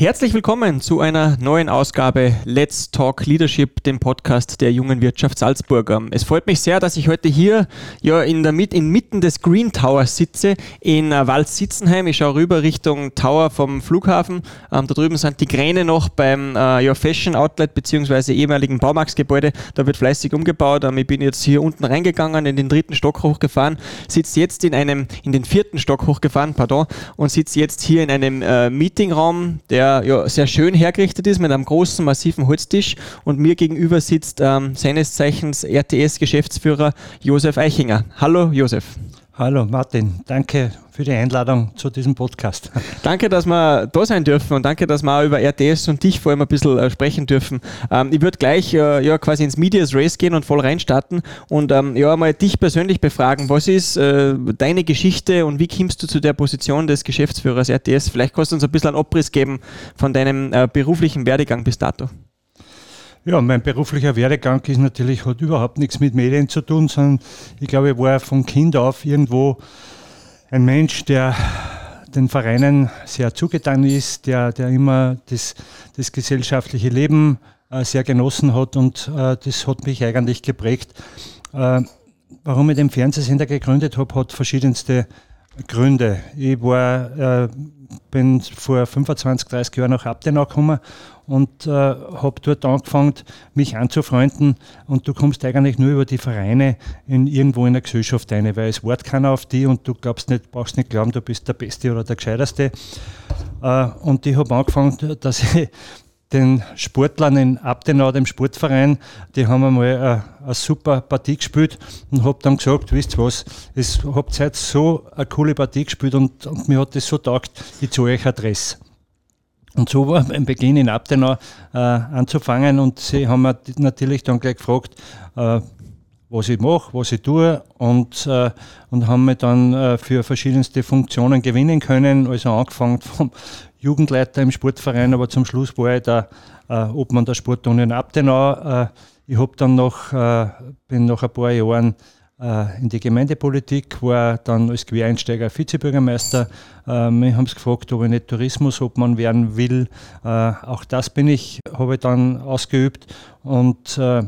Herzlich willkommen zu einer neuen Ausgabe Let's Talk Leadership, dem Podcast der jungen Wirtschaft Salzburg. Es freut mich sehr, dass ich heute hier ja in der Mit inmitten des Green Towers sitze in Wald-Sitzenheim. Ich schaue rüber Richtung Tower vom Flughafen. Ähm, da drüben sind die Kräne noch beim äh, ja, Fashion Outlet bzw. ehemaligen Baumarktgebäude. Da wird fleißig umgebaut. Ähm, ich bin jetzt hier unten reingegangen, in den dritten Stock hochgefahren, sitze jetzt in einem, in den vierten Stock hochgefahren, pardon, und sitze jetzt hier in einem äh, Meetingraum, der ja, sehr schön hergerichtet ist mit einem großen, massiven Holztisch und mir gegenüber sitzt ähm, seines Zeichens RTS-Geschäftsführer Josef Eichinger. Hallo Josef. Hallo Martin, danke für die Einladung zu diesem Podcast. Danke, dass wir da sein dürfen und danke, dass wir auch über RTS und dich vor allem ein bisschen äh, sprechen dürfen. Ähm, ich würde gleich äh, ja, quasi ins Medias Race gehen und voll reinstarten und ähm, ja, mal dich persönlich befragen. Was ist äh, deine Geschichte und wie kommst du zu der Position des Geschäftsführers RTS? Vielleicht kannst du uns ein bisschen einen Abriss geben von deinem beruflichen Werdegang bis dato. Ja, mein beruflicher Werdegang ist natürlich, hat überhaupt nichts mit Medien zu tun, sondern ich glaube, ich war von Kind auf irgendwo ein Mensch, der den Vereinen sehr zugetan ist, der, der immer das, das gesellschaftliche Leben äh, sehr genossen hat und äh, das hat mich eigentlich geprägt. Äh, warum ich den Fernsehsender gegründet habe, hat verschiedenste Gründe. Ich war, äh, bin vor 25, 30 Jahren nach Abtenau gekommen und äh, habe dort angefangen, mich anzufreunden. Und du kommst eigentlich nur über die Vereine in, irgendwo in der Gesellschaft rein, weil es wart keiner auf die und du glaubst nicht, brauchst nicht glauben, du bist der Beste oder der Gescheiterste. Äh, und ich habe angefangen, dass ich den Sportlern in Abtenau, dem Sportverein, die haben einmal eine, eine super Partie gespielt und habe dann gesagt, wisst ihr was, es habt heute so eine coole Partie gespielt und, und mir hat das so taugt, ich zahle euch Adresse. Und so war beim Beginn in Abtenau äh, anzufangen und sie haben mir natürlich dann gleich gefragt, äh, was ich mache, was ich tue und, äh, und haben mich dann äh, für verschiedenste Funktionen gewinnen können. Also angefangen vom Jugendleiter im Sportverein, aber zum Schluss war ich der äh, Obmann der Sportunion Abtenau. Äh, ich habe dann noch, bin nach ein paar Jahren in die Gemeindepolitik, war dann als Quereinsteiger Vizebürgermeister. Äh, wir haben es gefragt, ob ich nicht Tourismusobmann werden will. Äh, auch das bin ich, habe ich dann ausgeübt und äh,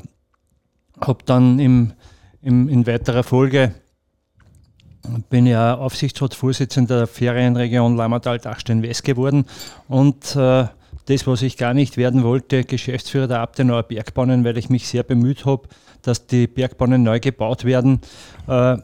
habe dann im, im, in weiterer Folge bin ja Aufsichtsratsvorsitzender der Ferienregion Lammertal-Dachstein-West geworden und äh, das, was ich gar nicht werden wollte, Geschäftsführer der Abtenauer Bergbahnen, weil ich mich sehr bemüht habe, dass die Bergbahnen neu gebaut werden, äh,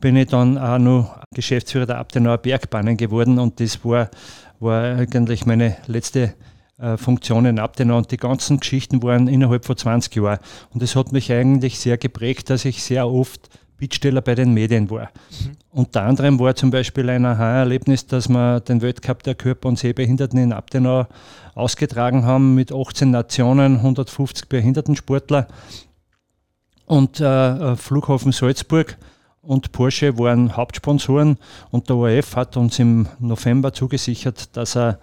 bin ich dann auch noch Geschäftsführer der Abtenauer Bergbahnen geworden und das war, war eigentlich meine letzte äh, Funktion in Abtenau und die ganzen Geschichten waren innerhalb von 20 Jahren. Und das hat mich eigentlich sehr geprägt, dass ich sehr oft Bittsteller bei den Medien war. Mhm. Unter anderem war zum Beispiel ein Aha-Erlebnis, dass wir den Weltcup der Körper- und Sehbehinderten in Abtenau ausgetragen haben mit 18 Nationen, 150 Behindertensportler und äh, Flughafen Salzburg und Porsche waren Hauptsponsoren und der ORF hat uns im November zugesichert, dass er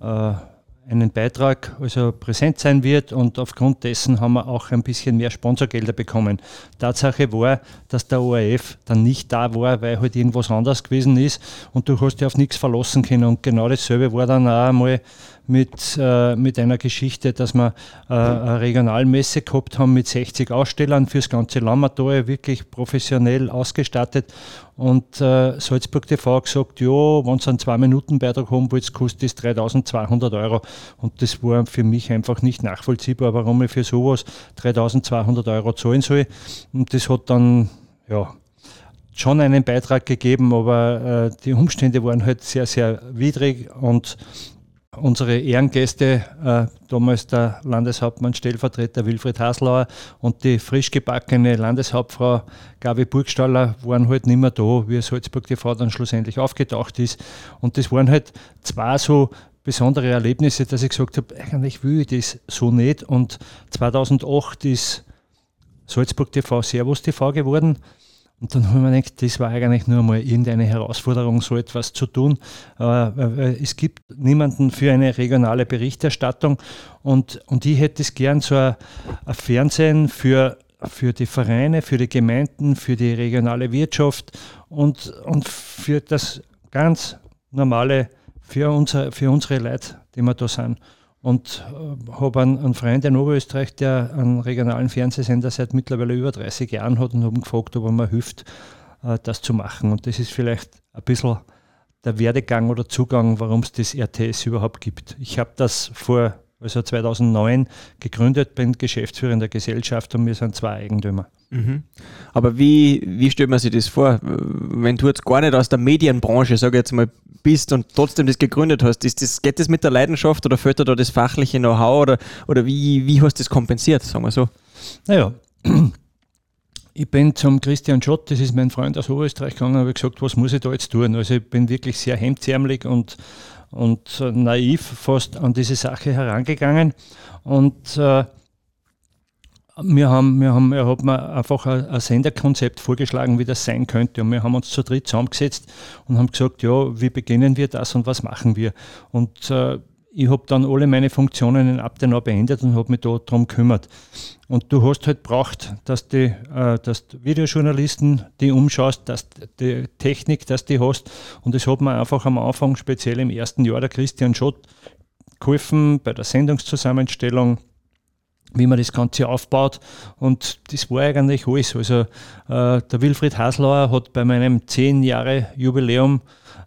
äh, einen Beitrag also präsent sein wird und aufgrund dessen haben wir auch ein bisschen mehr Sponsorgelder bekommen. Tatsache war, dass der ORF dann nicht da war, weil halt irgendwas anders gewesen ist und du hast dich auf nichts verlassen können und genau dasselbe war dann auch einmal mit, äh, mit einer Geschichte, dass wir äh, eine Regionalmesse gehabt haben mit 60 Ausstellern fürs ganze Lammertal, wirklich professionell ausgestattet. Und äh, Salzburg TV gesagt, ja, wenn sie einen 2-Minuten-Beitrag haben wollt, kostet das 3200 Euro. Und das war für mich einfach nicht nachvollziehbar, warum ich für sowas 3200 Euro zahlen soll. Und das hat dann, ja, schon einen Beitrag gegeben, aber äh, die Umstände waren halt sehr, sehr widrig und unsere Ehrengäste, äh, damals der Landeshauptmann Stellvertreter Wilfried Haslauer und die frisch gebackene Landeshauptfrau Gabi Burgstaller waren halt nicht mehr da, wie Salzburg TV dann schlussendlich aufgetaucht ist. Und das waren halt zwei so besondere Erlebnisse, dass ich gesagt habe, eigentlich will ich das so nicht. Und 2008 ist Salzburg TV Servus TV geworden. Und dann haben wir gedacht, das war eigentlich nur mal irgendeine Herausforderung, so etwas zu tun. es gibt niemanden für eine regionale Berichterstattung und, und ich hätte es gern so ein, ein Fernsehen für für die Vereine, für die Gemeinden, für die regionale Wirtschaft und, und für das ganz normale, für, unser, für unsere Leute, die wir da sind. Und äh, habe einen, einen, Freund in Oberösterreich, der einen regionalen Fernsehsender seit mittlerweile über 30 Jahren hat und habe gefragt, ob er mir hilft, äh, das zu machen. Und das ist vielleicht ein bisschen der Werdegang oder Zugang, warum es das RTS überhaupt gibt. Ich habe das vor also 2009 gegründet, bin Geschäftsführer in der Gesellschaft und wir sind zwei Eigentümer. Mhm. Aber wie, wie stellt man sich das vor, wenn du jetzt gar nicht aus der Medienbranche, sage ich jetzt mal, bist und trotzdem das gegründet hast? Ist das, geht das mit der Leidenschaft oder fehlt dir da das fachliche Know-how oder, oder wie, wie hast du das kompensiert, sagen wir so? Naja, ich bin zum Christian Schott, das ist mein Freund aus Oberösterreich gegangen, und habe gesagt, was muss ich da jetzt tun? Also ich bin wirklich sehr hemdsärmelig und, und naiv fast an diese Sache herangegangen. Und äh, wir haben, wir haben, er hat mir einfach ein, ein, Senderkonzept vorgeschlagen, wie das sein könnte. Und wir haben uns zu dritt zusammengesetzt und haben gesagt, ja, wie beginnen wir das und was machen wir? Und äh, ich habe dann alle meine Funktionen in Abtenau beendet und habe mich da darum gekümmert. Und du hast halt braucht, dass die, äh, dass die Videojournalisten die umschaust, dass die Technik, dass die hast. Und das hat mir einfach am Anfang, speziell im ersten Jahr, der Christian Schott geholfen bei der Sendungszusammenstellung, wie man das Ganze aufbaut. Und das war eigentlich alles. Also äh, der Wilfried Haslauer hat bei meinem 10 Jahre Jubiläum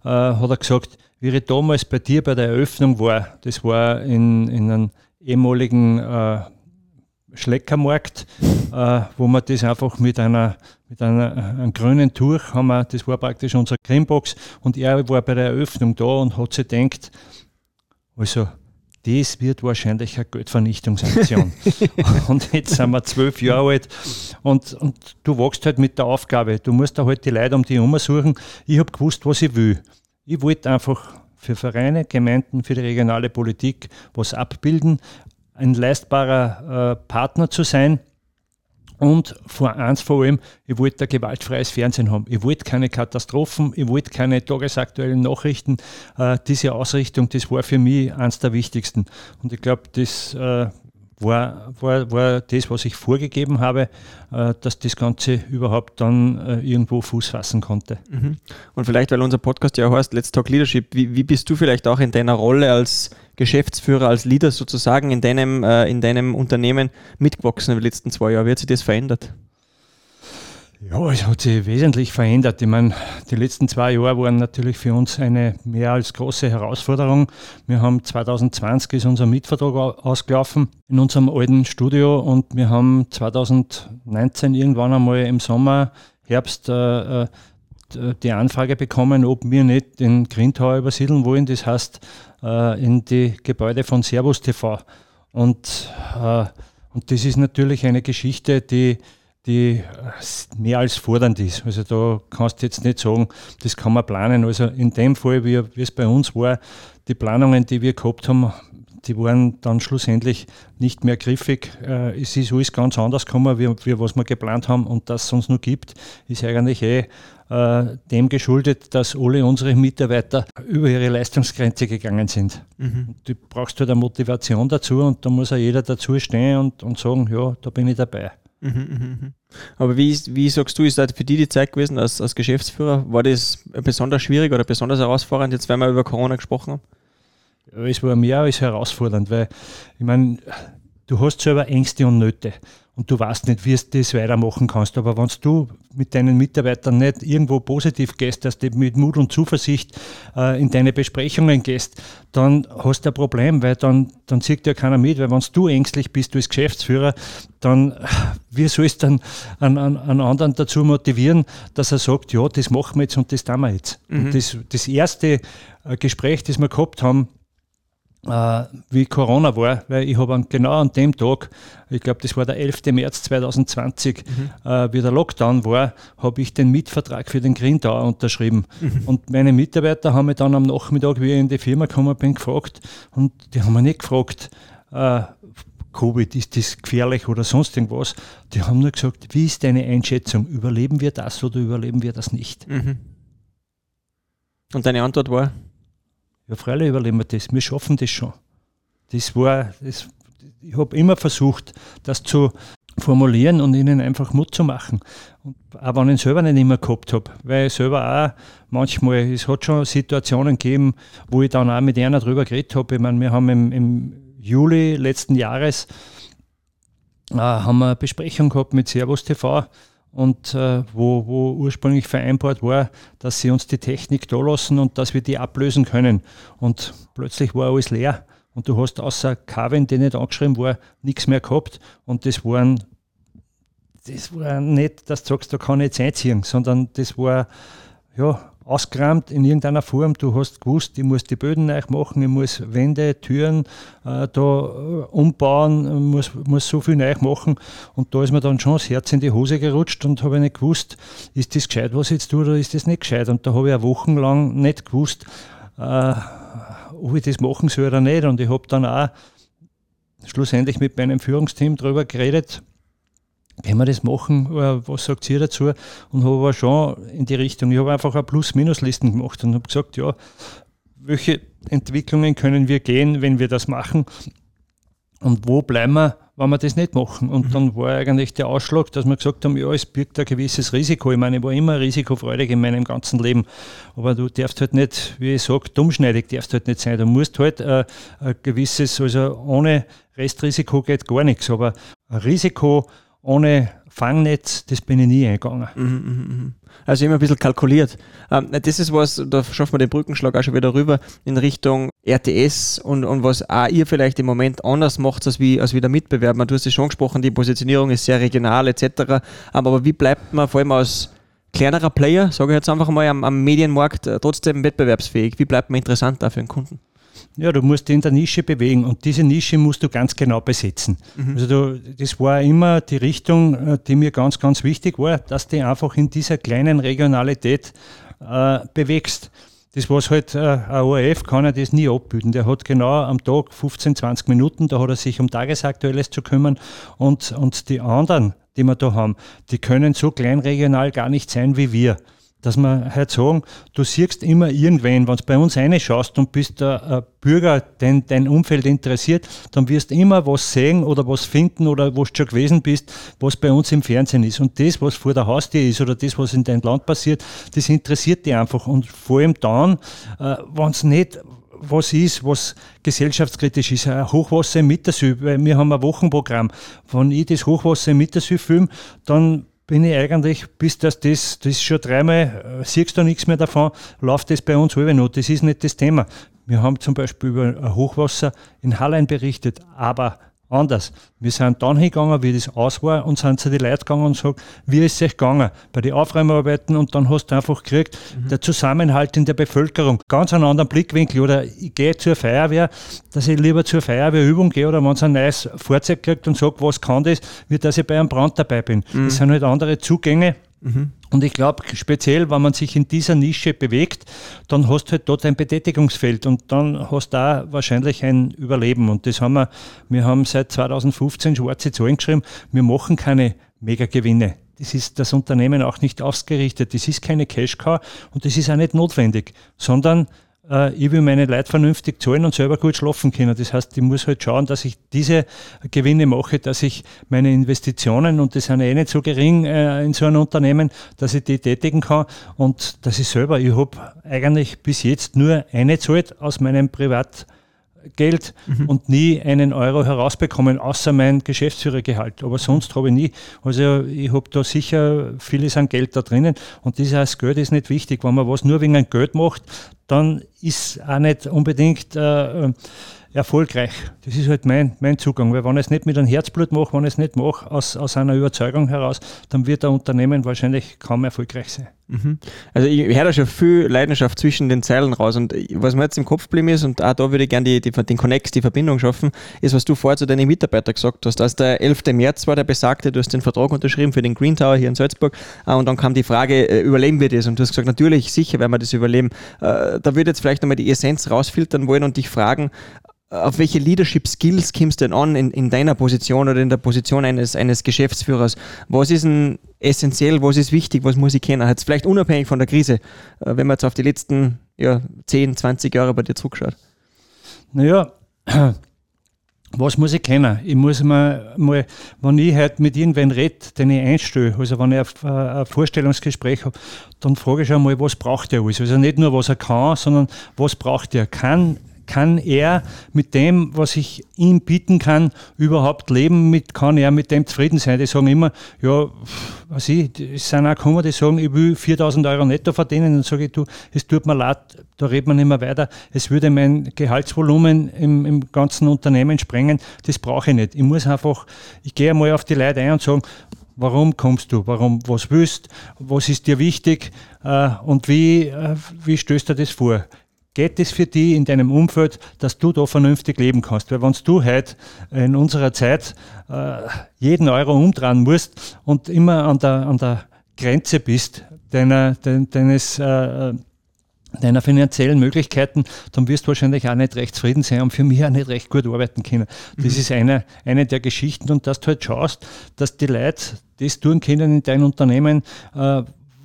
äh, hat er gesagt, wie ich damals bei dir bei der Eröffnung war, das war in, in einem ehemaligen äh, Schleckermarkt, äh, wo wir das einfach mit einer mit einer, einem grünen Tuch haben wir, das war praktisch unsere Creambox und er war bei der Eröffnung da und hat sich gedacht, also das wird wahrscheinlich eine Geldvernichtungsaktion. und jetzt sind wir zwölf Jahre alt und, und du wachst halt mit der Aufgabe. Du musst da halt die Leute um dich herum suchen. Ich habe gewusst, was ich will. Ich wollte einfach für Vereine, Gemeinden, für die regionale Politik was abbilden, ein leistbarer äh, Partner zu sein. Und vor eins vor allem, ich wollte ein gewaltfreies Fernsehen haben. Ich wollte keine Katastrophen, ich wollte keine tagesaktuellen Nachrichten. Äh, diese Ausrichtung, das war für mich eines der wichtigsten. Und ich glaube, das äh, war, war, war das, was ich vorgegeben habe, äh, dass das Ganze überhaupt dann äh, irgendwo Fuß fassen konnte. Mhm. Und vielleicht, weil unser Podcast ja heißt Let's Talk Leadership, wie, wie bist du vielleicht auch in deiner Rolle als Geschäftsführer, als Leader sozusagen in deinem, äh, in deinem Unternehmen mitgewachsen in den letzten zwei Jahren? Wie hat sich das verändert? Ja, es hat sich wesentlich verändert. Ich meine, die letzten zwei Jahre waren natürlich für uns eine mehr als große Herausforderung. Wir haben 2020 ist unser Mietvertrag ausgelaufen in unserem alten Studio und wir haben 2019 irgendwann einmal im Sommer, Herbst äh, äh die Anfrage bekommen, ob wir nicht den Grindhauer übersiedeln wollen. Das heißt, äh, in die Gebäude von Servus TV. Und, äh, und das ist natürlich eine Geschichte, die die mehr als fordernd ist. Also da kannst du jetzt nicht sagen, das kann man planen. Also in dem Fall, wie, wie es bei uns war, die Planungen, die wir gehabt haben, die waren dann schlussendlich nicht mehr griffig. Äh, es ist alles ganz anders gekommen, wie, wie was wir geplant haben. Und dass es uns noch gibt, ist eigentlich eh äh, dem geschuldet, dass alle unsere Mitarbeiter über ihre Leistungsgrenze gegangen sind. Mhm. Du brauchst halt eine Motivation dazu und da muss auch jeder dazu stehen und, und sagen, ja, da bin ich dabei. Mhm, mhm, mhm. Aber wie, wie sagst du, ist das für dich die Zeit gewesen als, als Geschäftsführer? War das besonders schwierig oder besonders herausfordernd, jetzt wenn wir über Corona gesprochen haben? Es war mehr als herausfordernd, weil ich meine, du hast selber Ängste und Nöte und du weißt nicht, wie du das weitermachen kannst. Aber wenn du mit deinen Mitarbeitern nicht irgendwo positiv gehst, dass du mit Mut und Zuversicht äh, in deine Besprechungen gehst, dann hast du ein Problem, weil dann, dann sieht ja keiner mit, weil wenn du ängstlich bist, du als Geschäftsführer, dann wie sollst du dann einen, einen, einen, anderen dazu motivieren, dass er sagt, ja, das machen wir jetzt und das tun wir jetzt. Mhm. Und das, das erste äh, Gespräch, das wir gehabt haben, äh, wie Corona war, weil ich habe genau an dem Tag, ich glaube, das war der 11. März 2020, mhm. äh, wie der Lockdown war, habe ich den Mietvertrag für den Grindauer unterschrieben. Mhm. Und meine Mitarbeiter haben mich dann am Nachmittag, wie ich in die Firma gekommen bin, gefragt und die haben mich nicht gefragt, äh, Covid, ist das gefährlich oder sonst irgendwas. Die haben nur gesagt, wie ist deine Einschätzung? Überleben wir das oder überleben wir das nicht? Mhm. Und deine Antwort war? Ja, freilich überleben wir das. Wir schaffen das schon. Das war, das, ich habe immer versucht, das zu formulieren und ihnen einfach Mut zu machen. Und auch wenn ich ihn selber nicht immer gehabt habe, weil ich selber auch manchmal, es hat schon Situationen gegeben, wo ich dann auch mit einer drüber geredet habe. Ich meine, wir haben im, im Juli letzten Jahres äh, haben wir eine Besprechung gehabt mit Servus TV und äh, wo, wo ursprünglich vereinbart war, dass sie uns die Technik da lassen und dass wir die ablösen können. Und plötzlich war alles leer und du hast außer Carvin, der nicht angeschrieben war, nichts mehr gehabt und das waren das war nicht, dass du sagst, da kann ich jetzt einziehen, sondern das war ja, ausgerammt in irgendeiner Form. Du hast gewusst, ich muss die Böden neu machen, ich muss Wände, Türen äh, da äh, umbauen, muss, muss so viel neu machen. Und da ist mir dann schon das Herz in die Hose gerutscht und habe nicht gewusst, ist das gescheit, was ich jetzt tue, oder ist das nicht gescheit. Und da habe ich auch wochenlang nicht gewusst, äh, ob ich das machen soll oder nicht. Und ich habe dann auch schlussendlich mit meinem Führungsteam darüber geredet, können wir das machen? Äh, was sagt ihr dazu? Und habe aber schon in die Richtung, ich habe einfach eine Plus-Minus-Listen gemacht und habe gesagt, ja, welche Entwicklungen können wir gehen, wenn wir das machen? Und wo bleiben wir, wenn wir das nicht machen? Und mhm. dann war eigentlich der Ausschlag, dass wir gesagt haben, ja, es birgt ein gewisses Risiko. Ich meine, ich war immer risikofreudig in meinem ganzen Leben. Aber du darfst halt nicht, wie ich sage, dummschneidig darfst halt nicht sein. Du musst halt äh, ein gewisses, also ohne Restrisiko geht gar nichts. Aber ein Risiko ohne Fangnetz, das bin ich nie eingegangen. Mhm, mhm, mhm. Also immer ein bisschen kalkuliert. Ähm, das ist was, da schaffen wir den Brückenschlag auch schon wieder rüber in Richtung RTS und, und was auch ihr vielleicht im Moment anders macht als wie, als wie der Mitbewerber. Du hast es schon gesprochen, die Positionierung ist sehr regional etc. Aber wie bleibt man vor allem als kleinerer Player, sage ich jetzt einfach mal, am, am Medienmarkt äh, trotzdem wettbewerbsfähig? Wie bleibt man interessant da für den Kunden? Ja, du musst dich in der Nische bewegen und diese Nische musst du ganz genau besetzen. Mhm. Also du, das war immer die Richtung, äh, die mir ganz, ganz wichtig war, dass du einfach in dieser kleinen Regionalität äh, bewegst. Das was halt, äh, ein ORF kann er das nie abbilden. Der hat genau am Tag 15, 20 Minuten, da hat er sich um Tagesaktuelles zu kümmern und, und die anderen, die wir da haben, die können so kleinregional gar nicht sein wie wir dass wir halt sagen, du siehst immer irgendwen, wenn du bei uns reinschaust und bist ein Bürger, den dein Umfeld interessiert, dann wirst du immer was sehen oder was finden oder wo du schon gewesen bist, was bei uns im Fernsehen ist. Und das, was vor der Haustür ist oder das, was in deinem Land passiert, das interessiert dich einfach. Und vor allem dann, äh, wenn es nicht was ist, was gesellschaftskritisch ist. Ein Hochwasser im Mittersee, weil wir haben ein Wochenprogramm. Wenn ich das Hochwasser im Mittersee filme, dann bin ich eigentlich, bis das, das, das schon dreimal, äh, siehst du nichts mehr davon, läuft das bei uns über noch. Das ist nicht das Thema. Wir haben zum Beispiel über Hochwasser in Hallein berichtet, aber anders. Wir sind dann hingegangen, wie das aus war, und sind zu den Leuten gegangen und sagen, wie ist es euch gegangen bei den Aufräumarbeiten und dann hast du einfach gekriegt, mhm. der Zusammenhalt in der Bevölkerung, ganz einen anderen Blickwinkel. Oder ich gehe zur Feuerwehr, dass ich lieber zur Feuerwehrübung gehe oder wenn es ein neues Fahrzeug kriegt und sagt, was kann das, wie dass ich bei einem Brand dabei bin. Mhm. Das sind halt andere Zugänge. Mhm. Und ich glaube, speziell, wenn man sich in dieser Nische bewegt, dann hast du halt dort ein Betätigungsfeld und dann hast du da wahrscheinlich ein Überleben. Und das haben wir, wir haben seit 2015 schwarze Zahlen geschrieben, wir machen keine Megagewinne. Das ist das Unternehmen auch nicht ausgerichtet. Das ist keine Cash-Cow und das ist auch nicht notwendig, sondern äh, ich will meine Leute vernünftig zahlen und selber gut schlafen können. Das heißt, ich muss halt schauen, dass ich diese Gewinne mache, dass ich meine Investitionen, und das sind eh nicht so gering äh, in so einem Unternehmen, dass ich die tätigen kann und dass ich selber, ich habe eigentlich bis jetzt nur eine Zeit aus meinem Privat Geld mhm. und nie einen Euro herausbekommen, außer mein Geschäftsführergehalt. Aber sonst habe ich nie. Also ich habe da sicher vieles an Geld da drinnen und dieses Geld ist nicht wichtig. Wenn man was nur wegen Geld macht, dann ist auch nicht unbedingt äh, erfolgreich. Das ist halt mein, mein Zugang. Weil wenn ich es nicht mit einem Herzblut mache, wenn ich es nicht mache aus, aus einer Überzeugung heraus, dann wird ein Unternehmen wahrscheinlich kaum erfolgreich sein. Mhm. Also ich höre da schon viel Leidenschaft zwischen den Zeilen raus und was mir jetzt im Kopf geblieben ist und auch da würde ich gerne die, die, den Connect, die Verbindung schaffen, ist, was du vorher zu deinen Mitarbeitern gesagt hast. Als der 11. März war der besagte, du hast den Vertrag unterschrieben für den Green Tower hier in Salzburg äh, und dann kam die Frage, äh, überleben wir das? Und du hast gesagt, natürlich, sicher werden wir das überleben. Äh, da würde jetzt vielleicht nochmal die Essenz rausfiltern wollen und dich fragen, auf welche Leadership Skills kommst du denn an in, in deiner Position oder in der Position eines, eines Geschäftsführers? Was ist denn essentiell, was ist wichtig, was muss ich kennen? Jetzt vielleicht unabhängig von der Krise, äh, wenn man jetzt auf die letzten ja, 10, 20 Jahre bei dir zurückschaut. Naja, was muss ich kennen? Ich muss mal, mal wenn ich halt mit irgendwen rede, den ich einstelle, also wenn ich ein, ein Vorstellungsgespräch habe, dann frage ich einmal, was braucht er alles? Also nicht nur, was er kann, sondern was braucht er? Kann kann er mit dem, was ich ihm bieten kann, überhaupt leben? Mit, kann er mit dem zufrieden sein? Die sagen immer, ja, was ich, es sind auch gekommen, die sagen, ich will 4000 Euro netto verdienen. Dann sage ich, du, es tut mir leid, da redet man nicht mehr weiter. Es würde mein Gehaltsvolumen im, im ganzen Unternehmen sprengen. Das brauche ich nicht. Ich muss einfach, ich gehe einmal auf die Leute ein und sagen, Warum kommst du? Warum, was willst? Was ist dir wichtig? Äh, und wie, äh, wie stößt du das vor? Geht es für dich in deinem Umfeld, dass du da vernünftig leben kannst? Weil wenn du heute in unserer Zeit äh, jeden Euro umdrehen musst und immer an der, an der Grenze bist deiner, deines, äh, deiner finanziellen Möglichkeiten, dann wirst du wahrscheinlich auch nicht recht zufrieden sein und für mich auch nicht recht gut arbeiten können. Das mhm. ist eine, eine der Geschichten und dass du halt schaust, dass die Leute das tun können in deinem Unternehmen, äh,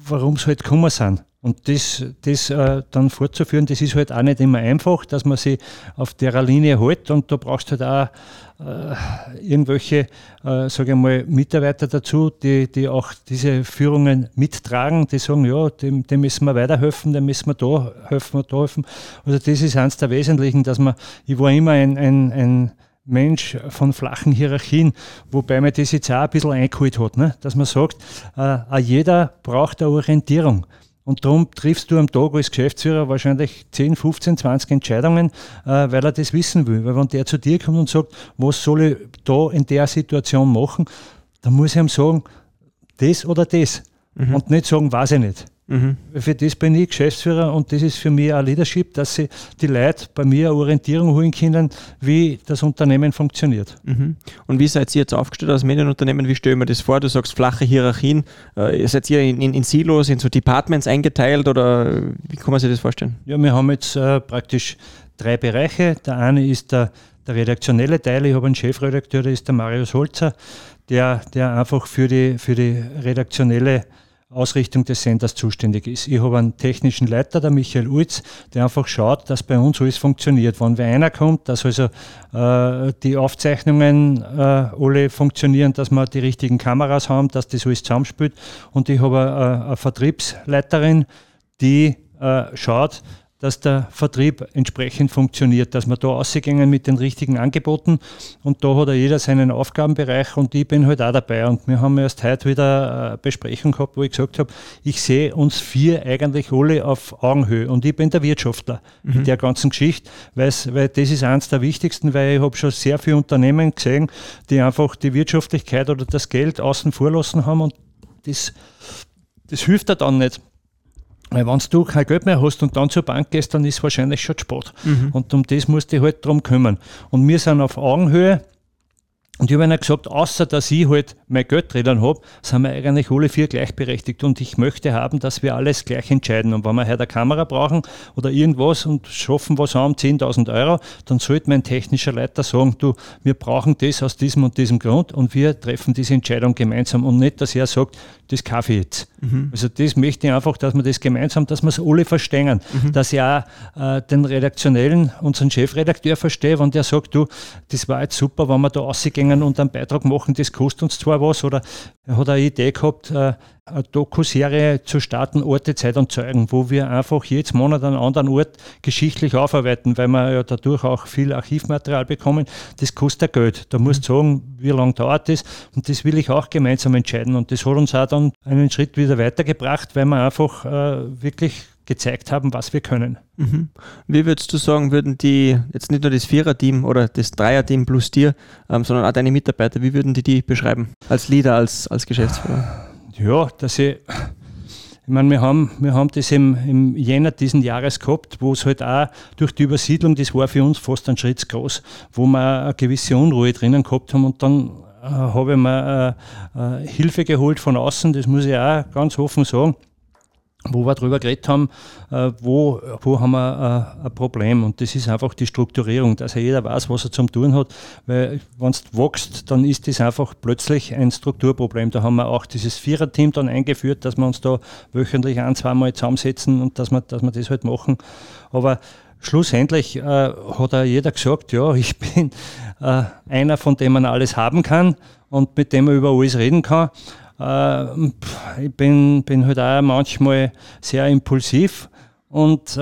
warum sie halt gekommen sind. Und das, das äh, dann fortzuführen, das ist halt auch nicht immer einfach, dass man sich auf der Linie hält und da brauchst du halt auch äh, irgendwelche, äh, sage ich mal, Mitarbeiter dazu, die, die auch diese Führungen mittragen, die sagen, ja, dem, dem müssen wir weiterhelfen, dem müssen wir da helfen, da helfen. Also das ist eines der Wesentlichen, dass man, ich war immer ein, ein, ein Mensch von flachen Hierarchien, wobei man das jetzt auch ein bisschen eingeholt hat, ne? dass man sagt, äh, jeder braucht eine Orientierung. Und darum triffst du am Tag als Geschäftsführer wahrscheinlich 10, 15, 20 Entscheidungen, äh, weil er das wissen will. Weil wenn der zu dir kommt und sagt, was soll ich da in der Situation machen, dann muss ich ihm sagen, das oder das. Mhm. Und nicht sagen, weiß ich nicht. Mhm. Für das bin ich Geschäftsführer und das ist für mich auch Leadership, dass sie die Leute bei mir eine Orientierung holen können, wie das Unternehmen funktioniert. Mhm. Und wie seid ihr jetzt aufgestellt als Medienunternehmen? Wie stelle ich mir das vor? Du sagst flache Hierarchien. Äh, seid ihr in, in, in, Silos, in so Departments eingeteilt oder wie kann man sich das vorstellen? Ja, wir haben jetzt äh, praktisch drei Bereiche. Der eine ist der, der redaktionelle Teil. Ich habe einen Chefredakteur, der ist der Marius Holzer, der, der einfach für die, für die redaktionelle Ausrichtung des Senders zuständig ist. Ich habe einen technischen Leiter, der Michael Ulz, der einfach schaut, dass bei uns alles funktioniert. Wenn wer einer kommt, dass also äh, die Aufzeichnungen äh, alle funktionieren, dass wir die richtigen Kameras haben, dass das alles zusammenspielt. Und ich habe äh, eine Vertriebsleiterin, die äh, schaut, dass der Vertrieb entsprechend funktioniert, dass wir da ausgehen mit den richtigen Angeboten. Und da hat ja jeder seinen Aufgabenbereich und ich bin halt auch dabei. Und wir haben erst heute wieder eine Besprechung gehabt, wo ich gesagt habe, ich sehe uns vier eigentlich alle auf Augenhöhe. Und ich bin der Wirtschaftler mhm. in der ganzen Geschichte, weil das ist eines der wichtigsten, weil ich habe schon sehr viele Unternehmen gesehen, die einfach die Wirtschaftlichkeit oder das Geld außen vor lassen haben und das, das hilft ja dann nicht. Weil wenn du kein Geld mehr hast und dann zur Bank gehst, dann ist wahrscheinlich schon Sport. Mhm. Und um das musst du halt drum kümmern. Und wir sind auf Augenhöhe und ich habe ihnen gesagt, außer dass ich halt mein Geld drinnen habe, sind wir eigentlich alle vier gleichberechtigt. Und ich möchte haben, dass wir alles gleich entscheiden. Und wenn wir heute eine Kamera brauchen oder irgendwas und schaffen was haben, 10.000 Euro, dann sollte mein technischer Leiter sagen, du, wir brauchen das aus diesem und diesem Grund und wir treffen diese Entscheidung gemeinsam. Und nicht, dass er sagt, das kaufe ich jetzt. Mhm. Also das möchte ich einfach, dass wir das gemeinsam, dass wir es alle verstehen. Mhm. Dass ich auch äh, den redaktionellen, unseren Chefredakteur verstehe, wenn der sagt, du, das war jetzt super, wenn wir da rausgehen und einen Beitrag machen, das kostet uns zwar was, oder er hat eine Idee gehabt, äh, eine Dokuserie zu starten, Orte, Zeit und Zeugen, wo wir einfach jedes Monat einen anderen Ort geschichtlich aufarbeiten, weil wir ja dadurch auch viel Archivmaterial bekommen. Das kostet Geld. Da musst du mhm. sagen, wie lange dauert das? Und das will ich auch gemeinsam entscheiden. Und das hat uns auch dann einen Schritt wieder weitergebracht, weil wir einfach äh, wirklich gezeigt haben, was wir können. Mhm. Wie würdest du sagen, würden die, jetzt nicht nur das Vierer-Team oder das Dreier-Team plus dir, ähm, sondern auch deine Mitarbeiter, wie würden die die beschreiben? Als Leader, als, als Geschäftsführer? ja, dass ich, ich meine, wir haben, wir haben das im, im Jänner diesen Jahres gehabt, wo es halt auch durch die Übersiedlung, das war für uns fast ein Schritt groß, wo wir eine gewisse Unruhe drinnen gehabt haben und dann äh, habe ich mir äh, äh, Hilfe geholt von außen, das muss ich auch ganz offen sagen wo wir darüber geredet haben, äh, wo, wo haben wir äh, ein Problem. Und das ist einfach die Strukturierung, dass jeder weiß, was er zum tun hat. Weil wenn es wächst, dann ist das einfach plötzlich ein Strukturproblem. Da haben wir auch dieses Viererteam dann eingeführt, dass wir uns da wöchentlich ein, zweimal zusammensetzen und dass wir, dass wir das halt machen. Aber schlussendlich äh, hat auch jeder gesagt, ja, ich bin äh, einer, von dem man alles haben kann und mit dem man über alles reden kann. Äh, ich bin, bin halt auch manchmal sehr impulsiv und äh,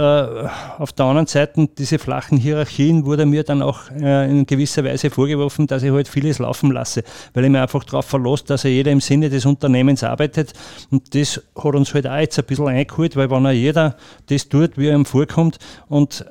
auf der anderen Seite, diese flachen Hierarchien wurde mir dann auch äh, in gewisser Weise vorgeworfen, dass ich halt vieles laufen lasse, weil ich mir einfach darauf verlasse, dass jeder im Sinne des Unternehmens arbeitet. Und das hat uns halt auch jetzt ein bisschen eingeholt, weil wenn auch jeder das tut, wie er ihm vorkommt und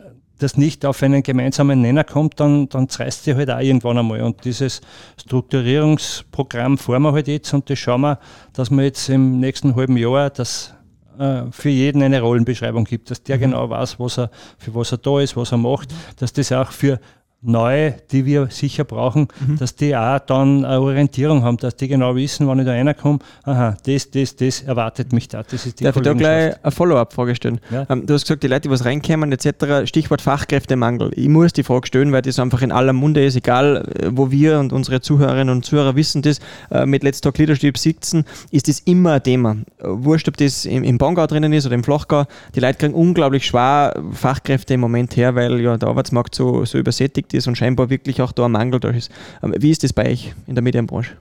das nicht auf einen gemeinsamen Nenner kommt, dann, dann zerreißt sich halt auch irgendwann einmal. Und dieses Strukturierungsprogramm fahren wir halt jetzt und das schauen wir, dass wir jetzt im nächsten halben Jahr das äh, für jeden eine Rollenbeschreibung gibt, dass der mhm. genau weiß, was er, für was er da ist, was er macht, dass das auch für neue, die wir sicher brauchen, mhm. dass die auch dann eine Orientierung haben, dass die genau wissen, wann ich da reinkomme, aha, das, das, das erwartet mich da. Das ist die Darf ich da gleich eine Follow-up-Frage stellen? Ja. Ähm, du hast gesagt, die Leute, die was reinkommen etc., Stichwort Fachkräftemangel. Ich muss die Frage stellen, weil das einfach in aller Munde ist, egal äh, wo wir und unsere Zuhörerinnen und Zuhörer wissen das, äh, mit Let's Talk Leadership sitzen, ist das immer ein Thema. Wurscht, ob das im, im Bongau drinnen ist oder im Flachgau, die Leute kriegen unglaublich schwer Fachkräfte im Moment her, weil ja der Arbeitsmarkt so, so übersättigt ist und scheinbar wirklich auch da ein Mangel da ist. Ähm, wie ist das bei euch in der Medienbranche?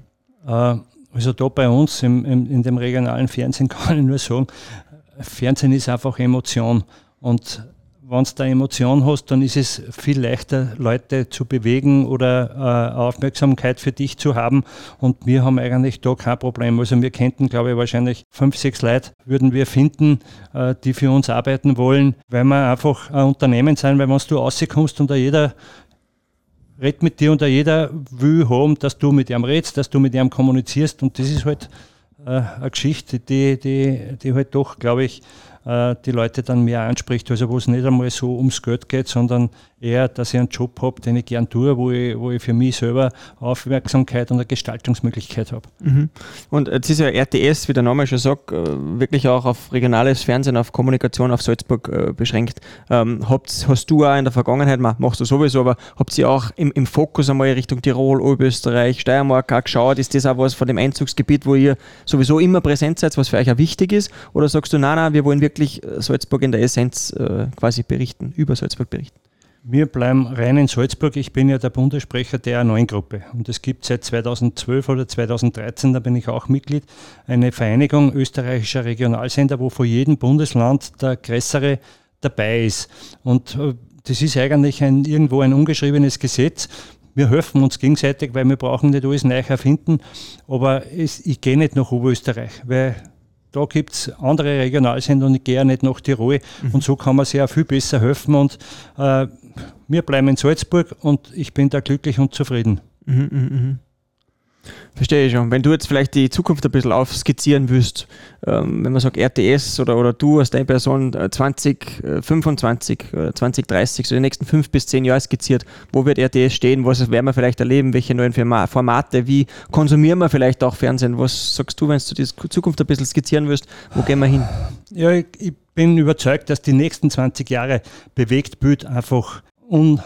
Äh, also da bei uns im, im, in dem regionalen Fernsehen kann ich nur sagen, Fernsehen ist einfach Emotion. Und wenn du da Emotion hast, dann ist es viel leichter, Leute zu bewegen oder äh, Aufmerksamkeit für dich zu haben. Und wir haben eigentlich da kein Problem. Also wir könnten, glaube ich, wahrscheinlich fünf, sechs Leute würden wir finden, äh, die für uns arbeiten wollen, weil wir einfach ein Unternehmen sein, weil wenn du rauskommst und da jeder redet mit dir und jeder will haben, dass du mit ihm redest, dass du mit ihm kommunizierst und das ist halt äh, eine Geschichte, die, die, die halt doch, glaube ich, äh, die Leute dann mehr anspricht. Also wo es nicht einmal so ums Geld geht, sondern eher, dass ich einen Job habe, den ich gern tue, wo ich, wo ich für mich selber Aufmerksamkeit und eine Gestaltungsmöglichkeit habe. Mhm. Und jetzt ist ja RTS, wie der Name schon sagt, äh, wirklich auch auf regionales Fernsehen, auf Kommunikation auf Salzburg äh, beschränkt. Ähm, habt, hast du auch in der Vergangenheit, machst du sowieso, aber habt ihr auch im, im Fokus einmal Richtung Tirol, Oberösterreich, Steiermark auch geschaut? Ist das auch was von dem Einzugsgebiet, wo ihr sowieso immer präsent seid, was für euch auch wichtig ist? Oder sagst du, nein, nein, wir wollen wirklich äh, Salzburg in der Essenz äh, quasi berichten, über Salzburg berichten? Wir bleiben rein in Salzburg. Ich bin ja der Bundessprecher der A9-Gruppe und es gibt seit 2012 oder 2013, da bin ich auch Mitglied, eine Vereinigung österreichischer Regionalsender, wo vor jedem Bundesland der größere dabei ist. Und äh, das ist eigentlich ein, irgendwo ein ungeschriebenes Gesetz. Wir helfen uns gegenseitig, weil wir brauchen nicht alles neu erfinden. Aber es, ich gehe nicht nach Oberösterreich, weil da gibt es andere Regionalsender und ich gehe ja nicht nach Tirol. Mhm. Und so kann man sich auch viel besser helfen. Und äh, wir bleiben in Salzburg und ich bin da glücklich und zufrieden. Mhm, mh, mh. Verstehe ich schon. Wenn du jetzt vielleicht die Zukunft ein bisschen aufskizzieren willst, ähm, wenn man sagt RTS oder, oder du als deine Person 2025, äh, 2030, äh, so die nächsten fünf bis zehn Jahre skizziert, wo wird RTS stehen, was werden wir vielleicht erleben, welche neuen Formate, wie konsumieren wir vielleicht auch Fernsehen? Was sagst du, wenn du die Zukunft ein bisschen skizzieren willst, wo gehen wir hin? Ja, ich, ich bin überzeugt, dass die nächsten 20 Jahre bewegt Bild einfach un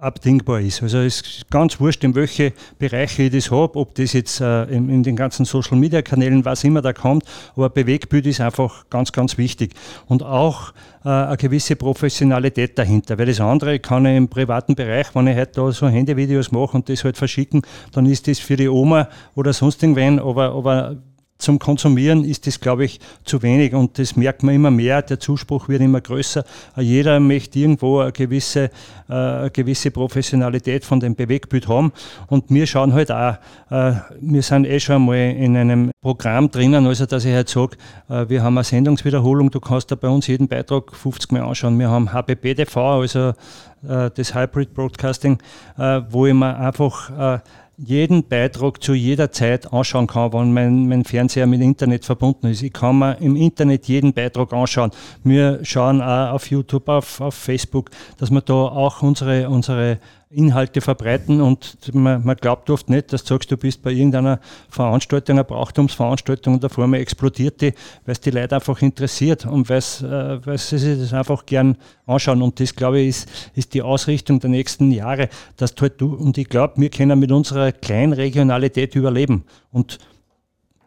abdingbar ist. Also es ist ganz wurscht, in welche Bereiche ich das habe, ob das jetzt äh, in, in, den ganzen Social Media Kanälen, was immer da kommt, aber Bewegbild ist einfach ganz, ganz wichtig. Und auch äh, eine gewisse Professionalität dahinter, weil das andere kann ich im privaten Bereich, wenn ich heute da so Handyvideos mache und das halt verschicken, dann ist das für die Oma oder sonst irgendwen, aber, aber zum Konsumieren ist das, glaube ich, zu wenig und das merkt man immer mehr. Der Zuspruch wird immer größer. Jeder möchte irgendwo eine gewisse, äh, eine gewisse Professionalität von dem Bewegbild haben und wir schauen halt auch, äh, wir sind eh schon einmal in einem Programm drinnen, also dass ich halt sage, äh, wir haben eine Sendungswiederholung, du kannst da bei uns jeden Beitrag 50 Mal anschauen. Wir haben HBB-TV, also das Hybrid Broadcasting, wo ich mir einfach jeden Beitrag zu jeder Zeit anschauen kann, wenn mein, mein Fernseher mit Internet verbunden ist. Ich kann mir im Internet jeden Beitrag anschauen. Wir schauen auch auf YouTube, auf, auf Facebook, dass wir da auch unsere, unsere Inhalte verbreiten und man, man, glaubt oft nicht, dass du sagst, du bist bei irgendeiner Veranstaltung, einer Brauchtumsveranstaltung und davor mal explodiert die, weil es die Leute einfach interessiert und weil, äh, sie sich das einfach gern anschauen. Und das, glaube ich, ist, ist die Ausrichtung der nächsten Jahre, dass du halt du, und ich glaube, wir können mit unserer kleinen Regionalität überleben. Und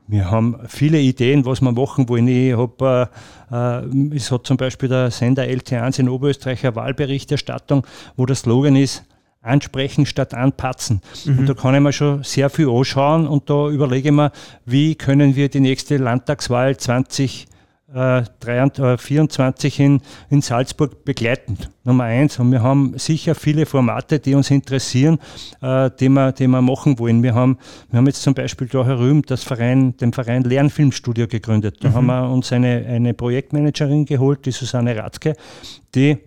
wir haben viele Ideen, was wir machen wollen. Ich hab, äh, äh es hat zum Beispiel der Sender LT1 in Oberösterreich eine Wahlberichterstattung, wo der Slogan ist, ansprechen statt anpatzen. Mhm. Und da kann ich mir schon sehr viel anschauen und da überlege ich mir, wie können wir die nächste Landtagswahl 20 24 äh, in, in Salzburg begleiten. Nummer eins. Und wir haben sicher viele Formate, die uns interessieren, äh, die, wir, die wir machen wollen. Wir haben, wir haben jetzt zum Beispiel da herüben das Verein, den Verein Lernfilmstudio gegründet. Da mhm. haben wir uns eine, eine Projektmanagerin geholt, die Susanne Ratzke, die äh,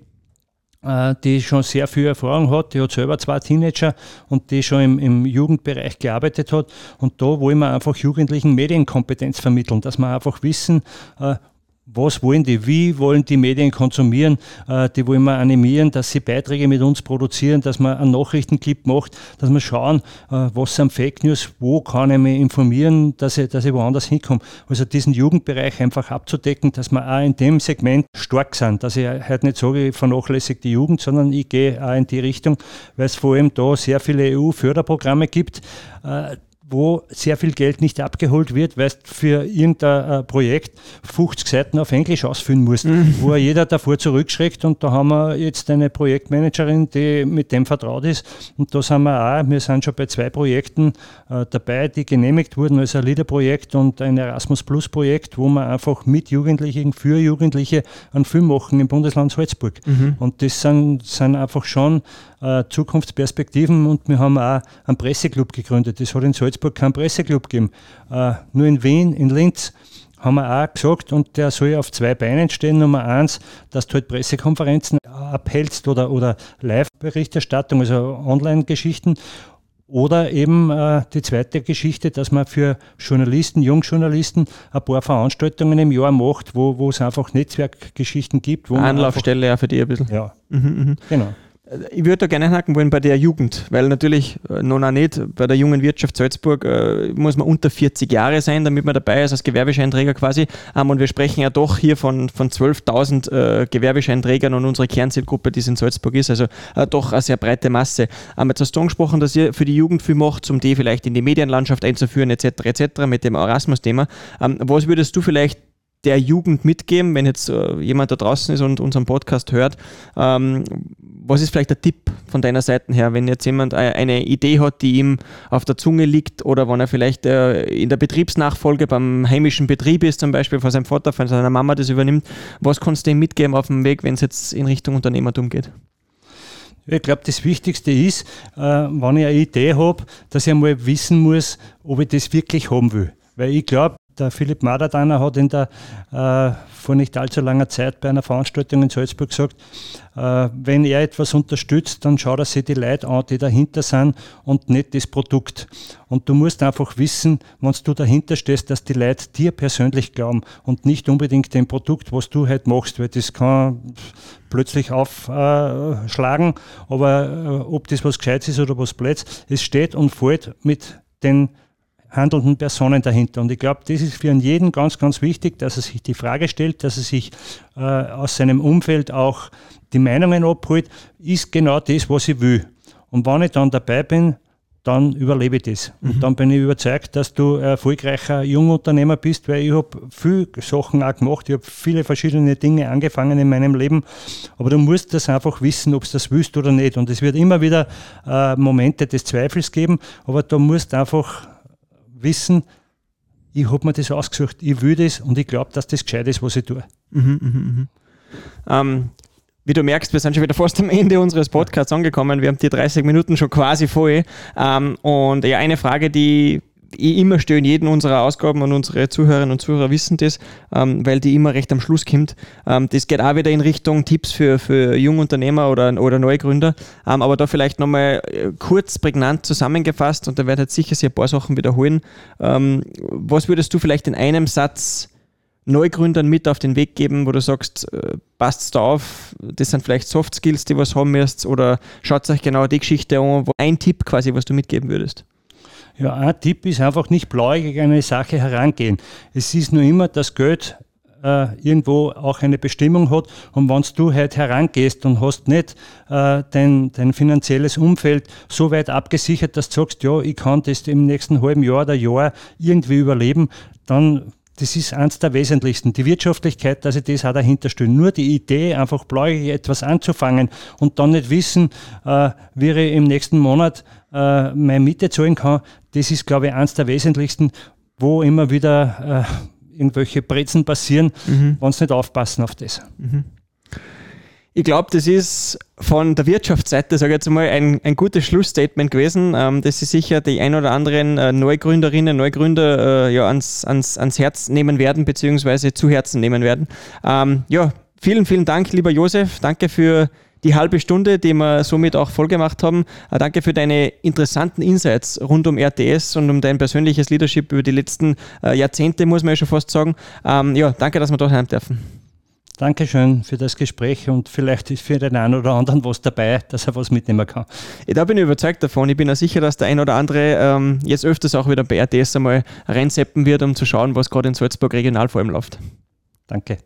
die schon sehr viel Erfahrung hat. Die hat selber zwei Teenager und die schon im, im, Jugendbereich gearbeitet hat. Und da wollen wir einfach Jugendlichen Medienkompetenz vermitteln, dass wir einfach wissen, äh, was wollen die, wie wollen die Medien konsumieren, äh, die wollen wir animieren, dass sie Beiträge mit uns produzieren, dass man einen Nachrichtenclip macht, dass wir schauen, äh, was sind Fake News, wo kann ich mich informieren, dass ich, dass ich woanders hinkomme. Also diesen Jugendbereich einfach abzudecken, dass wir auch in dem Segment stark sind, dass ich halt nicht sage, ich vernachlässige die Jugend, sondern ich gehe auch in die Richtung, weil es vor allem da sehr viele EU-Förderprogramme gibt, äh, wo sehr viel Geld nicht abgeholt wird, weil du für irgendein äh, Projekt 50 Seiten auf Englisch ausfüllen musst, mhm. wo jeder davor zurückschreckt. Und da haben wir jetzt eine Projektmanagerin, die mit dem vertraut ist. Und da sind wir auch, wir sind schon bei zwei Projekten äh, dabei, die genehmigt wurden, also ein LIDER-Projekt und ein Erasmus Plus-Projekt, wo wir einfach mit Jugendlichen, für Jugendliche einen Film machen im Bundesland Salzburg. Mhm. Und das sind, sind einfach schon äh, Zukunftsperspektiven und wir haben auch einen Presseclub gegründet. Es hat in Salzburg keinen Presseclub gegeben. Äh, nur in Wien, in Linz haben wir auch gesagt, und der soll auf zwei Beinen stehen. Nummer eins, dass du halt Pressekonferenzen abhältst oder, oder Live-Berichterstattung, also Online-Geschichten. Oder eben äh, die zweite Geschichte, dass man für Journalisten, Jungjournalisten ein paar Veranstaltungen im Jahr macht, wo, wo es einfach Netzwerkgeschichten gibt. Anlaufstelle ja für die ein bisschen. Ja, mhm, mh. genau. Ich würde da gerne haken wollen bei der Jugend, weil natürlich äh, noch nicht bei der jungen Wirtschaft Salzburg äh, muss man unter 40 Jahre sein, damit man dabei ist als Gewerbescheinträger quasi. Ähm, und wir sprechen ja doch hier von, von 12.000 äh, Gewerbescheinträgern und unsere Kernzielgruppe, die es in Salzburg ist, also äh, doch eine sehr breite Masse. Ähm, jetzt hast du angesprochen, dass ihr für die Jugend viel macht, um die vielleicht in die Medienlandschaft einzuführen etc. etc. mit dem Erasmus-Thema. Ähm, was würdest du vielleicht der Jugend mitgeben, wenn jetzt äh, jemand da draußen ist und unseren Podcast hört? Ähm, was ist vielleicht der Tipp von deiner Seite her, wenn jetzt jemand äh, eine Idee hat, die ihm auf der Zunge liegt oder wenn er vielleicht äh, in der Betriebsnachfolge beim heimischen Betrieb ist, zum Beispiel von seinem Vater, von seiner Mama das übernimmt, was kannst du ihm mitgeben auf dem Weg, wenn es jetzt in Richtung Unternehmertum geht? Ich glaube, das Wichtigste ist, äh, wenn ich eine Idee habe, dass ich einmal wissen muss, ob ich das wirklich haben will. Weil ich glaube, der Philipp Madadaner hat in der äh, vor nicht allzu langer Zeit bei einer Veranstaltung in Salzburg gesagt, äh, wenn er etwas unterstützt, dann schaut er sich die Leute an, die dahinter sind und nicht das Produkt. Und du musst einfach wissen, wenn du dahinter stehst, dass die Leute dir persönlich glauben und nicht unbedingt dem Produkt, was du halt machst, weil das kann plötzlich aufschlagen, aber äh, ob das was Gescheites ist oder was Blöds, es steht und fällt mit den handelnden Personen dahinter. Und ich glaube, das ist für jeden ganz, ganz wichtig, dass er sich die Frage stellt, dass er sich äh, aus seinem Umfeld auch die Meinungen abholt, ist genau das, was ich will. Und wenn ich dann dabei bin, dann überlebe ich das. Und mhm. dann bin ich überzeugt, dass du ein erfolgreicher Jungunternehmer bist, weil ich habe viele Sachen auch gemacht. Ich habe viele verschiedene Dinge angefangen in meinem Leben. Aber du musst das einfach wissen, ob du das willst oder nicht. Und es wird immer wieder äh, Momente des Zweifels geben, aber da musst einfach wissen, ich habe mir das ausgesucht, ich will das und ich glaube, dass das gescheit ist, was ich tue. Mhm, mh, mh. Ähm, wie du merkst, wir sind schon wieder fast am Ende unseres Podcasts angekommen. Wir haben die 30 Minuten schon quasi voll. Ähm, und ja, eine Frage, die immer stehen, jeden unserer Ausgaben und unsere Zuhörerinnen und Zuhörer wissen das, ähm, weil die immer recht am Schluss kommt. Ähm, das geht auch wieder in Richtung Tipps für, für Jungunternehmer oder, oder Neugründer. Ähm, aber da vielleicht nochmal äh, kurz, prägnant zusammengefasst und da werde ich sicher sehr ein paar Sachen wiederholen. Ähm, was würdest du vielleicht in einem Satz Neugründern mit auf den Weg geben, wo du sagst, äh, passt da auf, das sind vielleicht Soft Skills, die was haben müsst oder schaut euch genau die Geschichte an, ein Tipp quasi, was du mitgeben würdest? Ja, ein Tipp ist einfach nicht blauäugig an eine Sache herangehen. Es ist nur immer, dass Geld äh, irgendwo auch eine Bestimmung hat. Und wenn du halt herangehst und hast nicht äh, dein, dein finanzielles Umfeld so weit abgesichert, dass du sagst, ja, ich kann das im nächsten halben Jahr oder Jahr irgendwie überleben, dann das ist eines der wesentlichsten. Die Wirtschaftlichkeit, dass ich das auch dahinter stelle. Nur die Idee, einfach bläugig etwas anzufangen und dann nicht wissen, äh, wie ich im nächsten Monat äh, meine Miete zahlen kann, das ist, glaube ich, eines der wesentlichsten, wo immer wieder äh, irgendwelche Brezen passieren, mhm. wenn sie nicht aufpassen auf das. Mhm. Ich glaube, das ist von der Wirtschaftsseite, sage ich jetzt mal, ein, ein gutes Schlussstatement gewesen, ähm, das sie sicher die ein oder anderen äh, Neugründerinnen, Neugründer äh, ja, ans, ans, ans Herz nehmen werden, beziehungsweise zu Herzen nehmen werden. Ähm, ja, vielen, vielen Dank, lieber Josef. Danke für die halbe Stunde, die wir somit auch vollgemacht haben. Äh, danke für deine interessanten Insights rund um RTS und um dein persönliches Leadership über die letzten äh, Jahrzehnte, muss man ja schon fast sagen. Ähm, ja, danke, dass wir da sein dürfen. Dankeschön für das Gespräch und vielleicht ist für den einen oder anderen was dabei, dass er was mitnehmen kann. Da bin ich überzeugt davon. Ich bin auch sicher, dass der ein oder andere ähm, jetzt öfters auch wieder bei RTS einmal reinseppen wird, um zu schauen, was gerade in Salzburg regional vor allem läuft. Danke.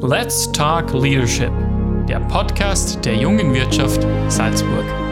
Let's Talk Leadership der Podcast der jungen Wirtschaft Salzburg.